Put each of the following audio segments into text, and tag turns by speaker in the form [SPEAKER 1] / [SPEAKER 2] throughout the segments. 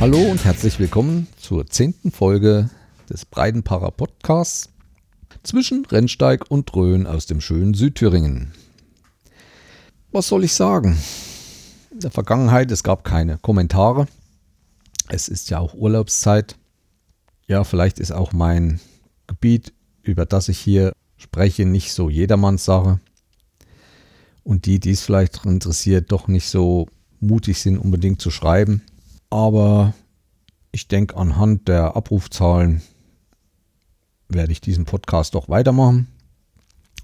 [SPEAKER 1] Hallo und herzlich willkommen zur zehnten Folge des Breidenparer Podcasts zwischen Rennsteig und Rhön aus dem schönen Südthüringen. Was soll ich sagen? In der Vergangenheit, es gab keine Kommentare. Es ist ja auch Urlaubszeit. Ja, vielleicht ist auch mein Gebiet, über das ich hier spreche, nicht so jedermanns Sache. Und die, die es vielleicht interessiert, doch nicht so mutig sind, unbedingt zu schreiben. Aber ich denke, anhand der Abrufzahlen werde ich diesen Podcast doch weitermachen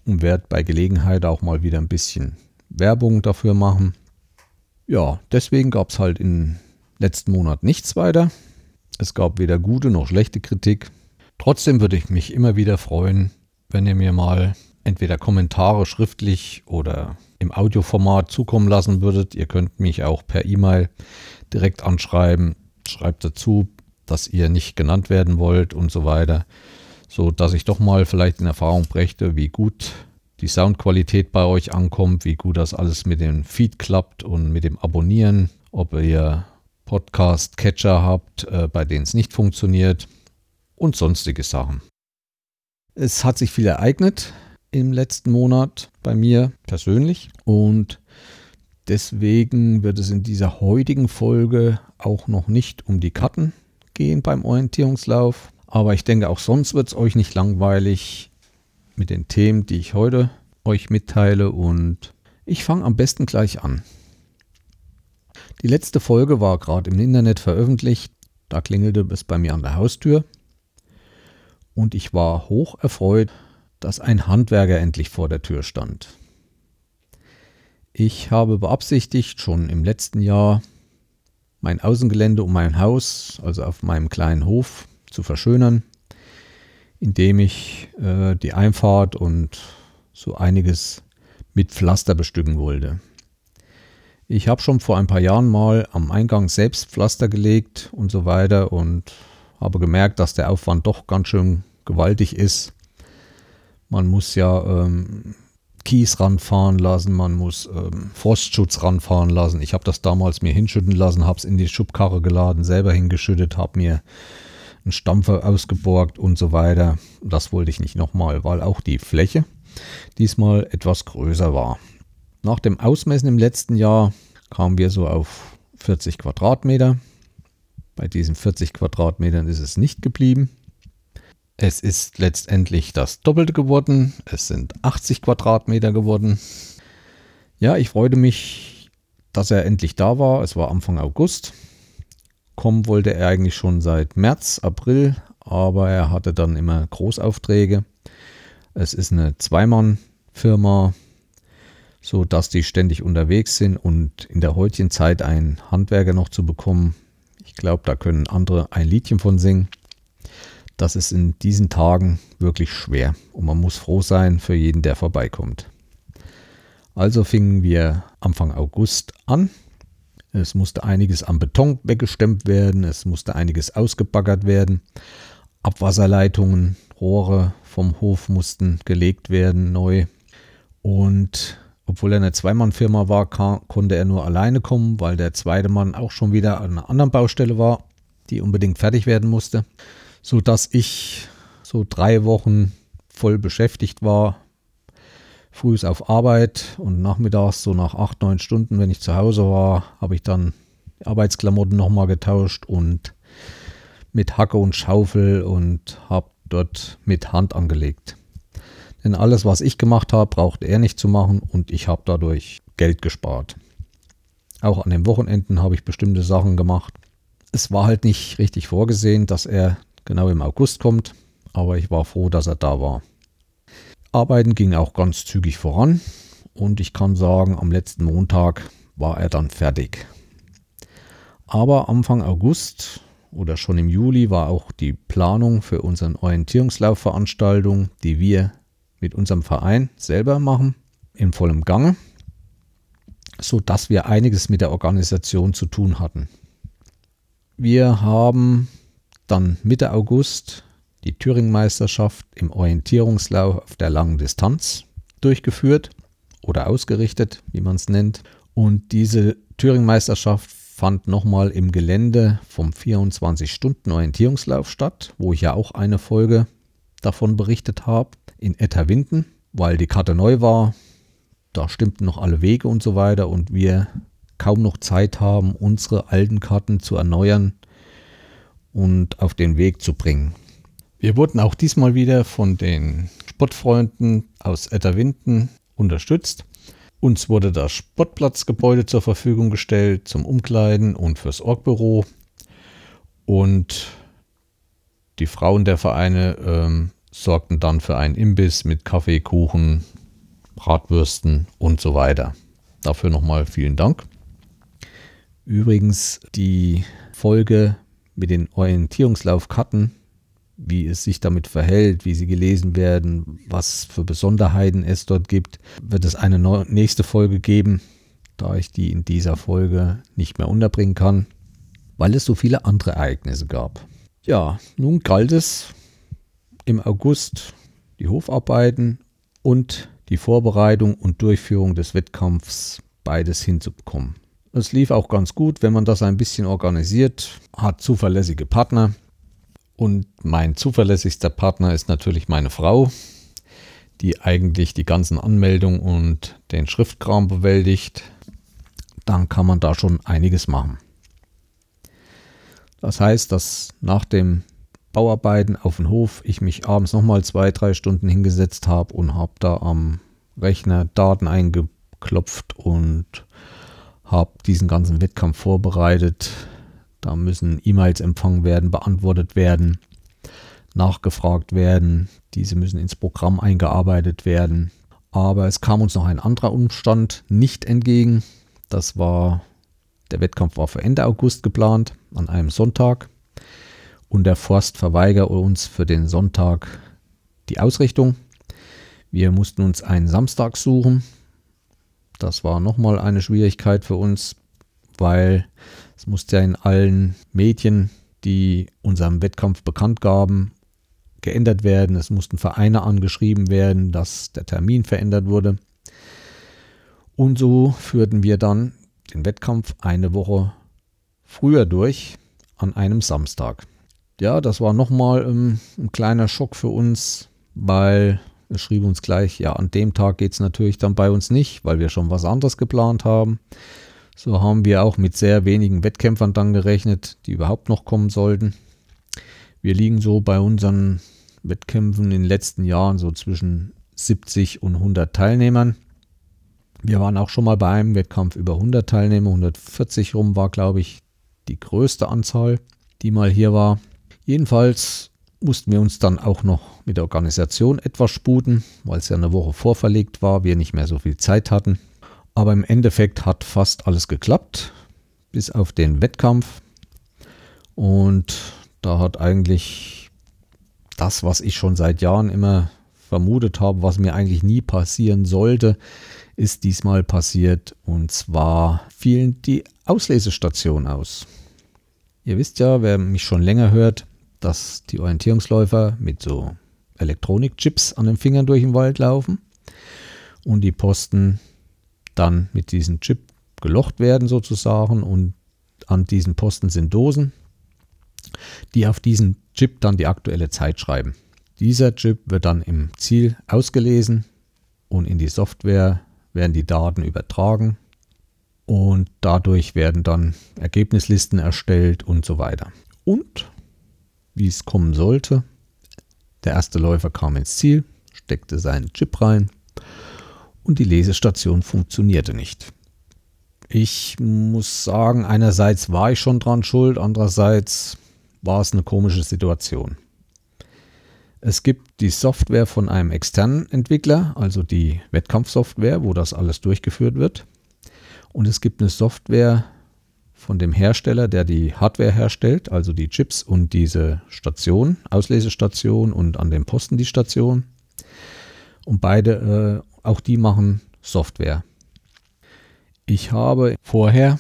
[SPEAKER 1] und werde bei Gelegenheit auch mal wieder ein bisschen Werbung dafür machen. Ja, deswegen gab es halt im letzten Monat nichts weiter. Es gab weder gute noch schlechte Kritik. Trotzdem würde ich mich immer wieder freuen, wenn ihr mir mal entweder Kommentare schriftlich oder im Audioformat zukommen lassen würdet. Ihr könnt mich auch per E-Mail direkt anschreiben. Schreibt dazu, dass ihr nicht genannt werden wollt und so weiter, so dass ich doch mal vielleicht in Erfahrung brächte, wie gut die Soundqualität bei euch ankommt, wie gut das alles mit dem Feed klappt und mit dem Abonnieren, ob ihr Podcast-Catcher habt, äh, bei denen es nicht funktioniert und sonstige Sachen. Es hat sich viel ereignet im letzten Monat bei mir persönlich und deswegen wird es in dieser heutigen Folge auch noch nicht um die Karten gehen beim Orientierungslauf. Aber ich denke, auch sonst wird es euch nicht langweilig mit den Themen, die ich heute euch mitteile und ich fange am besten gleich an. Die letzte Folge war gerade im Internet veröffentlicht. Da klingelte es bei mir an der Haustür und ich war hoch erfreut, dass ein Handwerker endlich vor der Tür stand. Ich habe beabsichtigt, schon im letzten Jahr mein Außengelände um mein Haus, also auf meinem kleinen Hof, zu verschönern, indem ich äh, die Einfahrt und so einiges mit Pflaster bestücken wollte. Ich habe schon vor ein paar Jahren mal am Eingang selbst Pflaster gelegt und so weiter und habe gemerkt, dass der Aufwand doch ganz schön gewaltig ist. Man muss ja ähm, Kies ranfahren lassen, man muss ähm, Frostschutz ranfahren lassen. Ich habe das damals mir hinschütten lassen, habe es in die Schubkarre geladen, selber hingeschüttet, habe mir einen Stampfer ausgeborgt und so weiter. Das wollte ich nicht nochmal, weil auch die Fläche diesmal etwas größer war. Nach dem Ausmessen im letzten Jahr kamen wir so auf 40 Quadratmeter. Bei diesen 40 Quadratmetern ist es nicht geblieben. Es ist letztendlich das Doppelte geworden. Es sind 80 Quadratmeter geworden. Ja, ich freute mich, dass er endlich da war. Es war Anfang August. Kommen wollte er eigentlich schon seit März, April, aber er hatte dann immer Großaufträge. Es ist eine Zweimann-Firma, so dass die ständig unterwegs sind und in der heutigen Zeit einen Handwerker noch zu bekommen, ich glaube, da können andere ein Liedchen von singen. Das ist in diesen Tagen wirklich schwer und man muss froh sein für jeden, der vorbeikommt. Also fingen wir Anfang August an. Es musste einiges am Beton weggestemmt werden, es musste einiges ausgebaggert werden. Abwasserleitungen, Rohre vom Hof mussten gelegt werden neu. Und obwohl er eine Zweimannfirma war, konnte er nur alleine kommen, weil der zweite Mann auch schon wieder an einer anderen Baustelle war, die unbedingt fertig werden musste so dass ich so drei Wochen voll beschäftigt war. Frühs auf Arbeit und nachmittags so nach acht, neun Stunden, wenn ich zu Hause war, habe ich dann Arbeitsklamotten nochmal getauscht und mit Hacke und Schaufel und habe dort mit Hand angelegt. Denn alles, was ich gemacht habe, braucht er nicht zu machen und ich habe dadurch Geld gespart. Auch an den Wochenenden habe ich bestimmte Sachen gemacht. Es war halt nicht richtig vorgesehen, dass er genau im August kommt, aber ich war froh, dass er da war. Arbeiten ging auch ganz zügig voran und ich kann sagen, am letzten Montag war er dann fertig. Aber Anfang August oder schon im Juli war auch die Planung für unsere Orientierungslaufveranstaltung, die wir mit unserem Verein selber machen, in vollem Gange, so dass wir einiges mit der Organisation zu tun hatten. Wir haben dann Mitte August die Thüringen-Meisterschaft im Orientierungslauf auf der langen Distanz durchgeführt oder ausgerichtet, wie man es nennt. Und diese Thüringen-Meisterschaft fand nochmal im Gelände vom 24-Stunden-Orientierungslauf statt, wo ich ja auch eine Folge davon berichtet habe, in Etterwinden, weil die Karte neu war. Da stimmten noch alle Wege und so weiter und wir kaum noch Zeit haben, unsere alten Karten zu erneuern und auf den Weg zu bringen. Wir wurden auch diesmal wieder von den Sportfreunden aus Etterwinden unterstützt. Uns wurde das Sportplatzgebäude zur Verfügung gestellt zum Umkleiden und fürs Orgbüro. Und die Frauen der Vereine ähm, sorgten dann für einen Imbiss mit Kaffee, Kuchen, Bratwürsten und so weiter. Dafür nochmal vielen Dank. Übrigens die Folge mit den Orientierungslaufkarten, wie es sich damit verhält, wie sie gelesen werden, was für Besonderheiten es dort gibt, wird es eine nächste Folge geben, da ich die in dieser Folge nicht mehr unterbringen kann, weil es so viele andere Ereignisse gab. Ja, nun galt es im August die Hofarbeiten und die Vorbereitung und Durchführung des Wettkampfs beides hinzubekommen. Es lief auch ganz gut, wenn man das ein bisschen organisiert, hat zuverlässige Partner. Und mein zuverlässigster Partner ist natürlich meine Frau, die eigentlich die ganzen Anmeldungen und den Schriftkram bewältigt. Dann kann man da schon einiges machen. Das heißt, dass nach dem Bauarbeiten auf dem Hof ich mich abends nochmal zwei, drei Stunden hingesetzt habe und habe da am Rechner Daten eingeklopft und habe diesen ganzen Wettkampf vorbereitet. Da müssen E-Mails empfangen werden, beantwortet werden, nachgefragt werden. Diese müssen ins Programm eingearbeitet werden. Aber es kam uns noch ein anderer Umstand nicht entgegen. Das war, der Wettkampf war für Ende August geplant, an einem Sonntag. Und der Forst verweigerte uns für den Sonntag die Ausrichtung. Wir mussten uns einen Samstag suchen, das war nochmal eine Schwierigkeit für uns, weil es musste ja in allen Medien, die unserem Wettkampf bekannt gaben, geändert werden. Es mussten Vereine angeschrieben werden, dass der Termin verändert wurde. Und so führten wir dann den Wettkampf eine Woche früher durch an einem Samstag. Ja, das war nochmal ähm, ein kleiner Schock für uns, weil schrieb uns gleich, ja, an dem Tag geht es natürlich dann bei uns nicht, weil wir schon was anderes geplant haben. So haben wir auch mit sehr wenigen Wettkämpfern dann gerechnet, die überhaupt noch kommen sollten. Wir liegen so bei unseren Wettkämpfen in den letzten Jahren so zwischen 70 und 100 Teilnehmern. Wir waren auch schon mal bei einem Wettkampf über 100 Teilnehmer, 140 rum war, glaube ich, die größte Anzahl, die mal hier war. Jedenfalls mussten wir uns dann auch noch mit der Organisation etwas sputen, weil es ja eine Woche vorverlegt war, wir nicht mehr so viel Zeit hatten. Aber im Endeffekt hat fast alles geklappt, bis auf den Wettkampf. Und da hat eigentlich das, was ich schon seit Jahren immer vermutet habe, was mir eigentlich nie passieren sollte, ist diesmal passiert. Und zwar fielen die Auslesestationen aus. Ihr wisst ja, wer mich schon länger hört, dass die Orientierungsläufer mit so Elektronikchips an den Fingern durch den Wald laufen und die Posten dann mit diesem Chip gelocht werden sozusagen und an diesen Posten sind Dosen, die auf diesen Chip dann die aktuelle Zeit schreiben. Dieser Chip wird dann im Ziel ausgelesen und in die Software werden die Daten übertragen und dadurch werden dann Ergebnislisten erstellt und so weiter. Und wie es kommen sollte. Der erste Läufer kam ins Ziel, steckte seinen Chip rein und die Lesestation funktionierte nicht. Ich muss sagen, einerseits war ich schon dran schuld, andererseits war es eine komische Situation. Es gibt die Software von einem externen Entwickler, also die Wettkampfsoftware, wo das alles durchgeführt wird. Und es gibt eine Software von dem Hersteller, der die Hardware herstellt, also die Chips und diese Station, Auslesestation und an dem Posten die Station. Und beide, äh, auch die machen Software. Ich habe vorher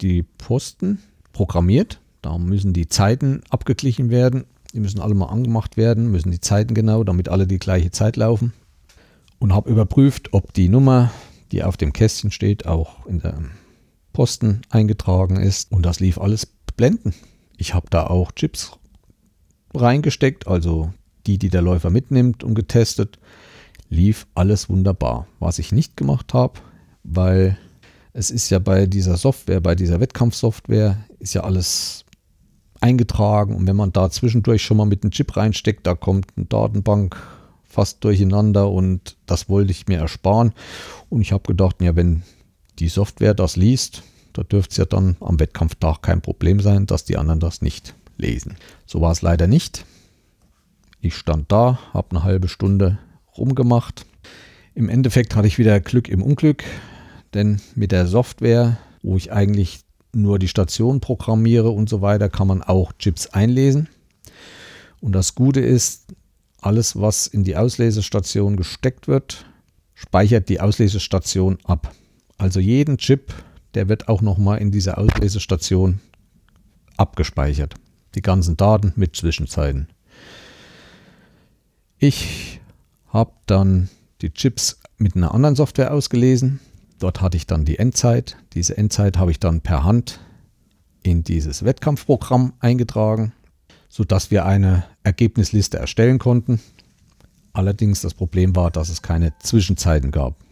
[SPEAKER 1] die Posten programmiert. Da müssen die Zeiten abgeglichen werden. Die müssen alle mal angemacht werden, müssen die Zeiten genau, damit alle die gleiche Zeit laufen. Und habe überprüft, ob die Nummer, die auf dem Kästchen steht, auch in der Posten eingetragen ist und das lief alles blenden. Ich habe da auch Chips reingesteckt, also die, die der Läufer mitnimmt und getestet. Lief alles wunderbar. Was ich nicht gemacht habe, weil es ist ja bei dieser Software, bei dieser Wettkampfsoftware, ist ja alles eingetragen und wenn man da zwischendurch schon mal mit einem Chip reinsteckt, da kommt eine Datenbank fast durcheinander und das wollte ich mir ersparen. Und ich habe gedacht, ja, wenn die Software das liest, da dürfte es ja dann am Wettkampftag kein Problem sein, dass die anderen das nicht lesen. So war es leider nicht. Ich stand da, habe eine halbe Stunde rumgemacht. Im Endeffekt hatte ich wieder Glück im Unglück, denn mit der Software, wo ich eigentlich nur die Station programmiere und so weiter, kann man auch Chips einlesen. Und das Gute ist, alles, was in die Auslesestation gesteckt wird, speichert die Auslesestation ab. Also jeden Chip, der wird auch nochmal in dieser Auslesestation abgespeichert. Die ganzen Daten mit Zwischenzeiten. Ich habe dann die Chips mit einer anderen Software ausgelesen. Dort hatte ich dann die Endzeit. Diese Endzeit habe ich dann per Hand in dieses Wettkampfprogramm eingetragen, sodass wir eine Ergebnisliste erstellen konnten. Allerdings das Problem war, dass es keine Zwischenzeiten gab.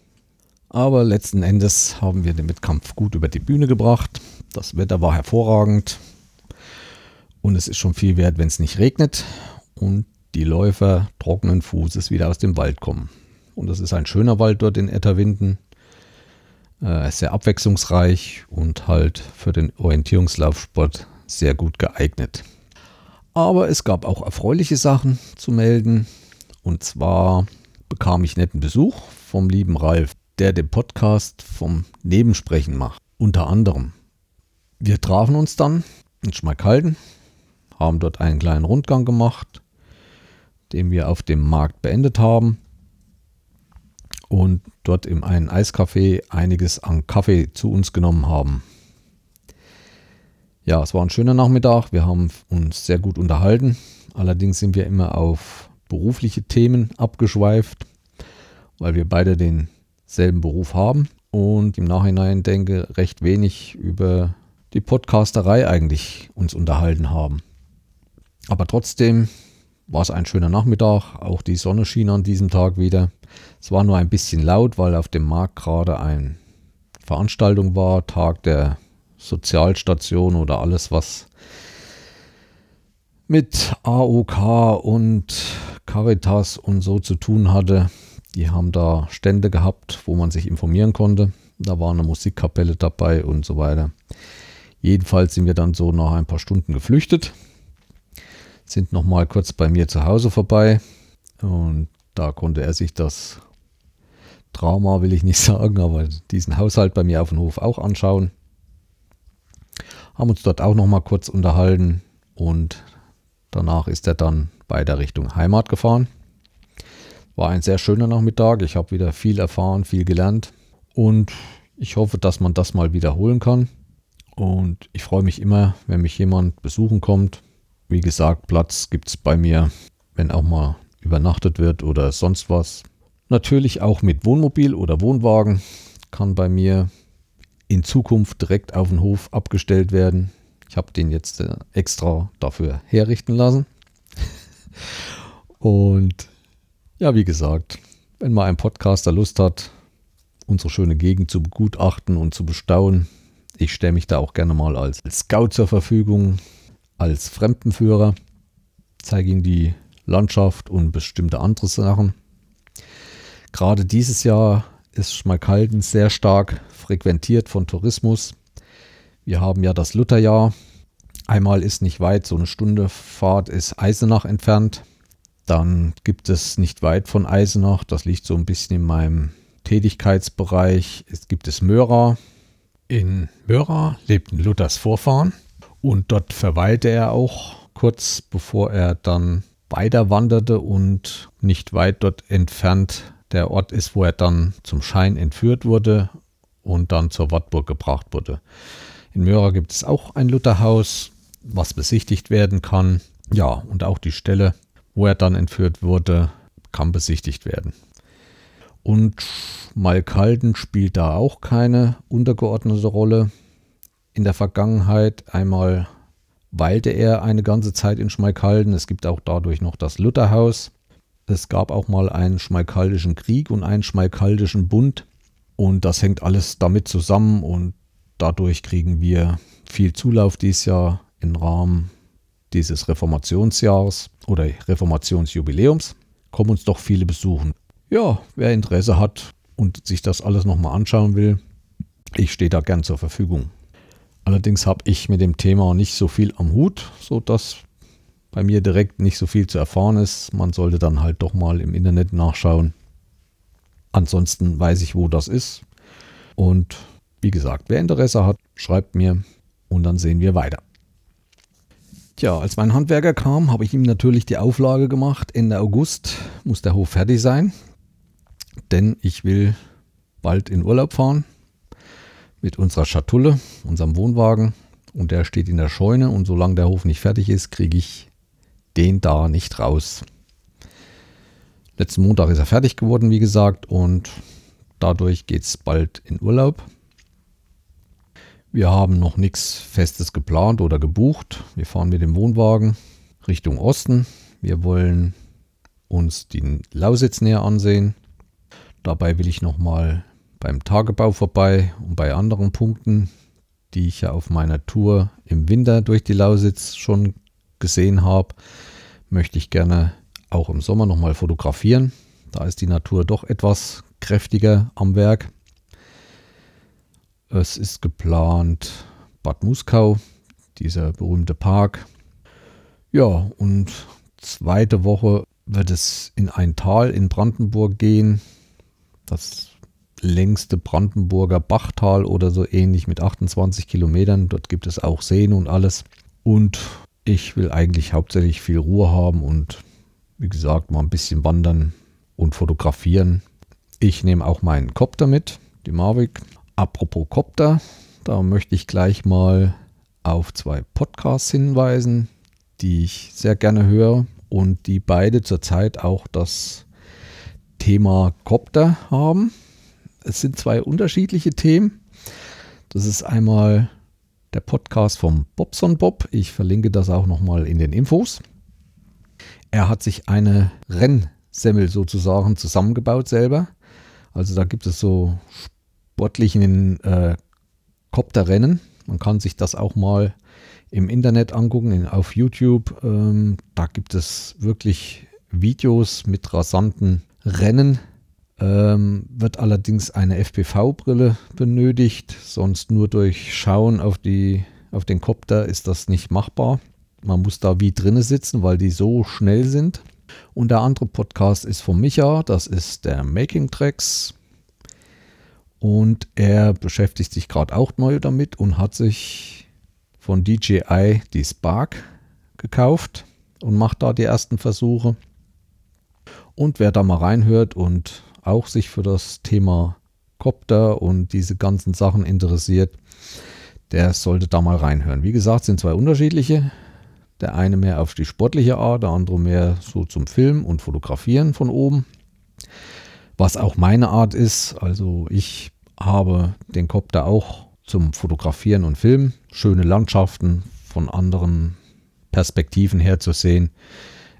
[SPEAKER 1] Aber letzten Endes haben wir den Wettkampf gut über die Bühne gebracht. Das Wetter war hervorragend und es ist schon viel wert, wenn es nicht regnet und die Läufer trockenen Fußes wieder aus dem Wald kommen. Und das ist ein schöner Wald dort in Etterwinden. Äh, sehr abwechslungsreich und halt für den Orientierungslaufsport sehr gut geeignet. Aber es gab auch erfreuliche Sachen zu melden. Und zwar bekam ich netten Besuch vom lieben Ralf, der den Podcast vom Nebensprechen macht. Unter anderem. Wir trafen uns dann in Schmalkalden, haben dort einen kleinen Rundgang gemacht, den wir auf dem Markt beendet haben und dort in einem Eiscafé einiges an Kaffee zu uns genommen haben. Ja, es war ein schöner Nachmittag. Wir haben uns sehr gut unterhalten. Allerdings sind wir immer auf berufliche Themen abgeschweift, weil wir beide denselben Beruf haben und im Nachhinein denke recht wenig über die Podcasterei eigentlich uns unterhalten haben. Aber trotzdem war es ein schöner Nachmittag. Auch die Sonne schien an diesem Tag wieder. Es war nur ein bisschen laut, weil auf dem Markt gerade eine Veranstaltung war, Tag der Sozialstation oder alles, was mit AOK und Caritas und so zu tun hatte. Die haben da Stände gehabt, wo man sich informieren konnte. Da war eine Musikkapelle dabei und so weiter. Jedenfalls sind wir dann so nach ein paar Stunden geflüchtet, sind noch mal kurz bei mir zu Hause vorbei und da konnte er sich das Trauma, will ich nicht sagen, aber diesen Haushalt bei mir auf dem Hof auch anschauen. Haben uns dort auch noch mal kurz unterhalten und danach ist er dann weiter Richtung Heimat gefahren. War ein sehr schöner Nachmittag. Ich habe wieder viel erfahren, viel gelernt und ich hoffe, dass man das mal wiederholen kann. Und ich freue mich immer, wenn mich jemand besuchen kommt. Wie gesagt, Platz gibt es bei mir, wenn auch mal übernachtet wird oder sonst was. Natürlich auch mit Wohnmobil oder Wohnwagen kann bei mir in Zukunft direkt auf den Hof abgestellt werden. Ich habe den jetzt äh, extra dafür herrichten lassen. Und ja, wie gesagt, wenn mal ein Podcaster Lust hat, unsere schöne Gegend zu begutachten und zu bestaunen, ich stelle mich da auch gerne mal als Scout zur Verfügung, als Fremdenführer, zeige ihm die Landschaft und bestimmte andere Sachen. Gerade dieses Jahr ist Schmalkalden sehr stark frequentiert von Tourismus. Wir haben ja das Lutherjahr. Einmal ist nicht weit, so eine Stunde Fahrt ist Eisenach entfernt. Dann gibt es nicht weit von Eisenach, das liegt so ein bisschen in meinem Tätigkeitsbereich. Es gibt es Möra. In Möra lebten Luthers Vorfahren und dort verweilte er auch kurz bevor er dann weiter wanderte und nicht weit dort entfernt der Ort ist, wo er dann zum Schein entführt wurde und dann zur Wartburg gebracht wurde. In Möra gibt es auch ein Lutherhaus, was besichtigt werden kann. Ja, und auch die Stelle, wo er dann entführt wurde, kann besichtigt werden. Und Malkalden spielt da auch keine untergeordnete Rolle. in der Vergangenheit. Einmal weilte er eine ganze Zeit in Schmalkalden. Es gibt auch dadurch noch das Lutherhaus. Es gab auch mal einen Schmalkaldischen Krieg und einen Schmalkaldischen Bund. Und das hängt alles damit zusammen und dadurch kriegen wir viel Zulauf dieses Jahr im Rahmen dieses Reformationsjahres oder Reformationsjubiläums. Kommen uns doch viele besuchen. Ja, wer Interesse hat und sich das alles nochmal anschauen will, ich stehe da gern zur Verfügung. Allerdings habe ich mit dem Thema nicht so viel am Hut, sodass bei mir direkt nicht so viel zu erfahren ist. Man sollte dann halt doch mal im Internet nachschauen. Ansonsten weiß ich, wo das ist. Und wie gesagt, wer Interesse hat, schreibt mir und dann sehen wir weiter. Tja, als mein Handwerker kam, habe ich ihm natürlich die Auflage gemacht, Ende August muss der Hof fertig sein, denn ich will bald in Urlaub fahren mit unserer Schatulle, unserem Wohnwagen und der steht in der Scheune und solange der Hof nicht fertig ist, kriege ich den da nicht raus. Letzten Montag ist er fertig geworden, wie gesagt, und dadurch geht es bald in Urlaub. Wir haben noch nichts Festes geplant oder gebucht. Wir fahren mit dem Wohnwagen Richtung Osten. Wir wollen uns die Lausitz näher ansehen. Dabei will ich nochmal beim Tagebau vorbei und bei anderen Punkten, die ich ja auf meiner Tour im Winter durch die Lausitz schon gesehen habe, möchte ich gerne auch im Sommer nochmal fotografieren. Da ist die Natur doch etwas kräftiger am Werk. Es ist geplant Bad Muskau, dieser berühmte Park. Ja, und zweite Woche wird es in ein Tal in Brandenburg gehen. Das längste Brandenburger Bachtal oder so ähnlich mit 28 Kilometern. Dort gibt es auch Seen und alles. Und ich will eigentlich hauptsächlich viel Ruhe haben und wie gesagt mal ein bisschen wandern und fotografieren. Ich nehme auch meinen Copter mit, die Mavic, Apropos Copter, da möchte ich gleich mal auf zwei Podcasts hinweisen, die ich sehr gerne höre und die beide zurzeit auch das Thema Copter haben. Es sind zwei unterschiedliche Themen. Das ist einmal der Podcast vom Bobson Bob. Ich verlinke das auch nochmal in den Infos. Er hat sich eine Rennsemmel sozusagen zusammengebaut selber. Also da gibt es so sportlichen äh, Kopterrennen. Man kann sich das auch mal im Internet angucken, auf YouTube. Ähm, da gibt es wirklich Videos mit rasanten Rennen. Ähm, wird allerdings eine FPV-Brille benötigt, sonst nur durch Schauen auf, die, auf den Kopter ist das nicht machbar. Man muss da wie drinnen sitzen, weil die so schnell sind. Und der andere Podcast ist von Micha, das ist der Making Tracks. Und er beschäftigt sich gerade auch neu damit und hat sich von DJI die Spark gekauft und macht da die ersten Versuche. Und wer da mal reinhört und auch sich für das Thema Copter und diese ganzen Sachen interessiert, der sollte da mal reinhören. Wie gesagt, sind zwei unterschiedliche. Der eine mehr auf die sportliche Art, der andere mehr so zum Film und Fotografieren von oben. Was auch meine Art ist. Also ich habe den Copter auch zum Fotografieren und Filmen, schöne Landschaften von anderen Perspektiven her zu sehen,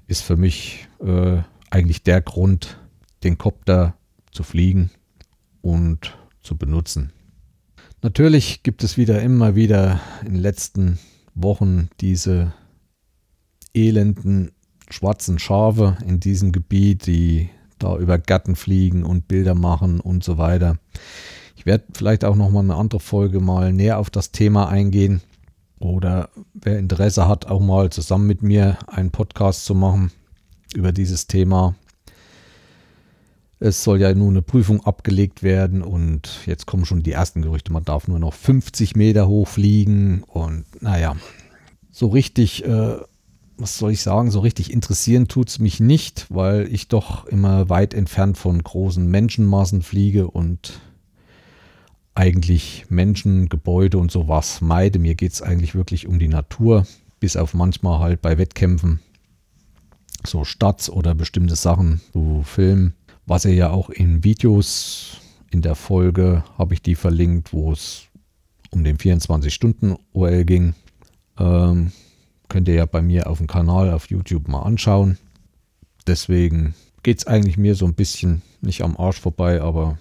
[SPEAKER 1] ist für mich äh, eigentlich der Grund, den Copter zu fliegen und zu benutzen. Natürlich gibt es wieder immer wieder in den letzten Wochen diese elenden schwarzen Schafe in diesem Gebiet, die da über Gatten fliegen und Bilder machen und so weiter. Ich werde vielleicht auch noch mal eine andere Folge mal näher auf das Thema eingehen oder wer Interesse hat, auch mal zusammen mit mir einen Podcast zu machen über dieses Thema. Es soll ja nun eine Prüfung abgelegt werden und jetzt kommen schon die ersten Gerüchte, man darf nur noch 50 Meter hoch fliegen und naja, so richtig, äh, was soll ich sagen, so richtig interessieren tut es mich nicht, weil ich doch immer weit entfernt von großen Menschenmassen fliege und eigentlich Menschen, Gebäude und sowas meide. Mir geht es eigentlich wirklich um die Natur, bis auf manchmal halt bei Wettkämpfen so Stadt oder bestimmte Sachen, so Film, was ihr ja auch in Videos in der Folge habe ich die verlinkt, wo es um den 24-Stunden-OL ging. Ähm, könnt ihr ja bei mir auf dem Kanal auf YouTube mal anschauen. Deswegen geht es eigentlich mir so ein bisschen nicht am Arsch vorbei, aber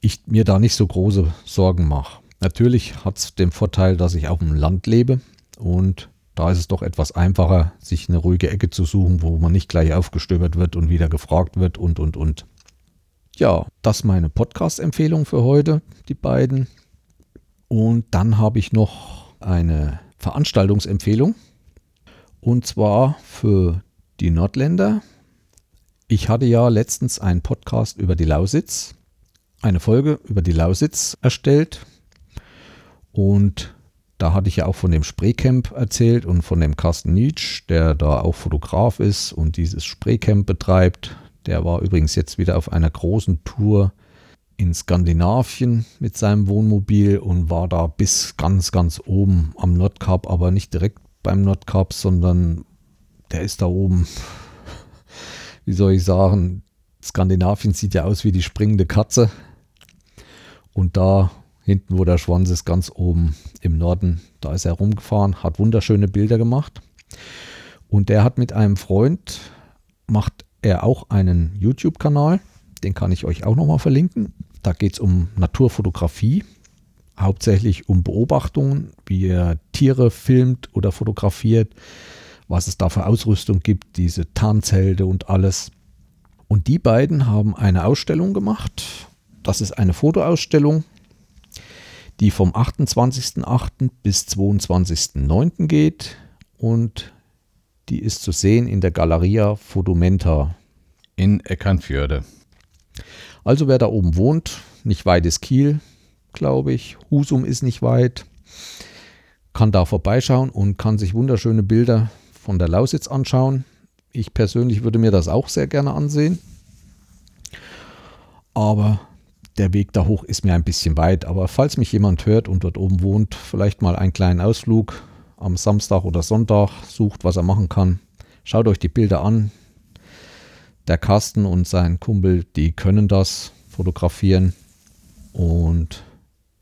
[SPEAKER 1] ich mir da nicht so große Sorgen mache. Natürlich hat es den Vorteil, dass ich auf dem Land lebe und da ist es doch etwas einfacher, sich eine ruhige Ecke zu suchen, wo man nicht gleich aufgestöbert wird und wieder gefragt wird und und und. Ja, das meine Podcast-Empfehlung für heute, die beiden. Und dann habe ich noch eine Veranstaltungsempfehlung. Und zwar für die Nordländer. Ich hatte ja letztens einen Podcast über die Lausitz, eine Folge über die Lausitz erstellt. Und da hatte ich ja auch von dem Spreecamp erzählt und von dem Carsten Nietzsch, der da auch Fotograf ist und dieses Spreecamp betreibt. Der war übrigens jetzt wieder auf einer großen Tour in Skandinavien mit seinem Wohnmobil und war da bis ganz, ganz oben am Nordkap, aber nicht direkt beim Nordkap, sondern der ist da oben, wie soll ich sagen, Skandinavien sieht ja aus wie die springende Katze. Und da hinten, wo der Schwanz ist, ganz oben im Norden, da ist er rumgefahren, hat wunderschöne Bilder gemacht. Und der hat mit einem Freund, macht er auch einen YouTube-Kanal, den kann ich euch auch nochmal verlinken. Da geht es um Naturfotografie, hauptsächlich um Beobachtungen, wie er Tiere filmt oder fotografiert, was es da für Ausrüstung gibt, diese Tarnzelte und alles. Und die beiden haben eine Ausstellung gemacht. Das ist eine Fotoausstellung, die vom 28.08. bis 22.09. geht und die ist zu sehen in der Galeria Fotomenta in Eckernförde. Also wer da oben wohnt, nicht weit ist Kiel, glaube ich. Husum ist nicht weit. Kann da vorbeischauen und kann sich wunderschöne Bilder von der Lausitz anschauen. Ich persönlich würde mir das auch sehr gerne ansehen. Aber der Weg da hoch ist mir ein bisschen weit. Aber falls mich jemand hört und dort oben wohnt, vielleicht mal einen kleinen Ausflug am Samstag oder Sonntag, sucht, was er machen kann. Schaut euch die Bilder an der Carsten und sein Kumpel, die können das fotografieren. Und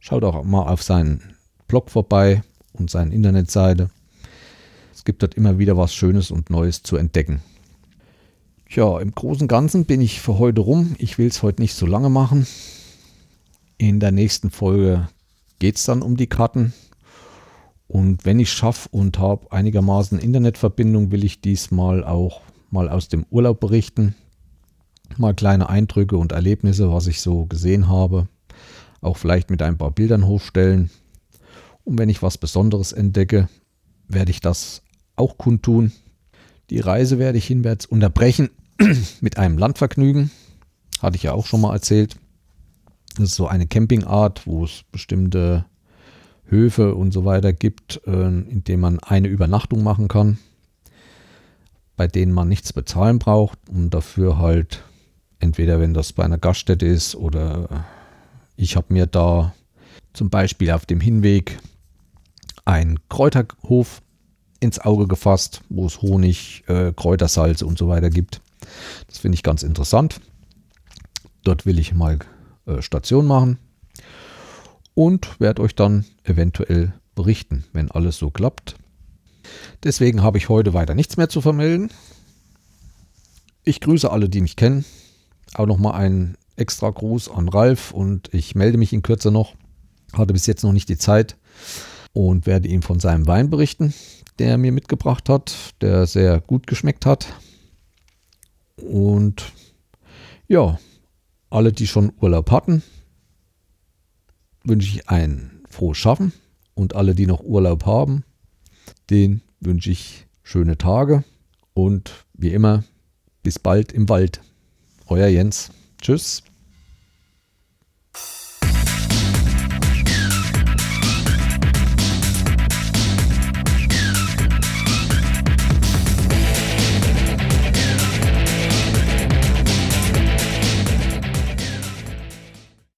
[SPEAKER 1] schaut auch mal auf seinen Blog vorbei und seine Internetseite. Es gibt dort immer wieder was Schönes und Neues zu entdecken. Ja, im Großen und Ganzen bin ich für heute rum. Ich will es heute nicht so lange machen. In der nächsten Folge geht es dann um die Karten. Und wenn ich schaffe und habe einigermaßen Internetverbindung, will ich diesmal auch mal aus dem Urlaub berichten, mal kleine Eindrücke und Erlebnisse, was ich so gesehen habe, auch vielleicht mit ein paar Bildern hochstellen. Und wenn ich was Besonderes entdecke, werde ich das auch kundtun. Die Reise werde ich hinwärts unterbrechen mit einem Landvergnügen. Hatte ich ja auch schon mal erzählt. Das ist so eine Campingart, wo es bestimmte Höfe und so weiter gibt, äh, in denen man eine Übernachtung machen kann bei denen man nichts bezahlen braucht und dafür halt entweder wenn das bei einer Gaststätte ist oder ich habe mir da zum Beispiel auf dem Hinweg einen Kräuterhof ins Auge gefasst, wo es Honig, äh, Kräutersalze und so weiter gibt. Das finde ich ganz interessant. Dort will ich mal äh, Station machen und werde euch dann eventuell berichten, wenn alles so klappt. Deswegen habe ich heute weiter nichts mehr zu vermelden. Ich grüße alle, die mich kennen. Auch nochmal einen extra Gruß an Ralf und ich melde mich in Kürze noch. Hatte bis jetzt noch nicht die Zeit und werde ihm von seinem Wein berichten, der er mir mitgebracht hat, der sehr gut geschmeckt hat. Und ja, alle, die schon Urlaub hatten, wünsche ich ein frohes Schaffen und alle, die noch Urlaub haben, den wünsche ich schöne Tage und wie immer bis bald im Wald. Euer Jens. Tschüss.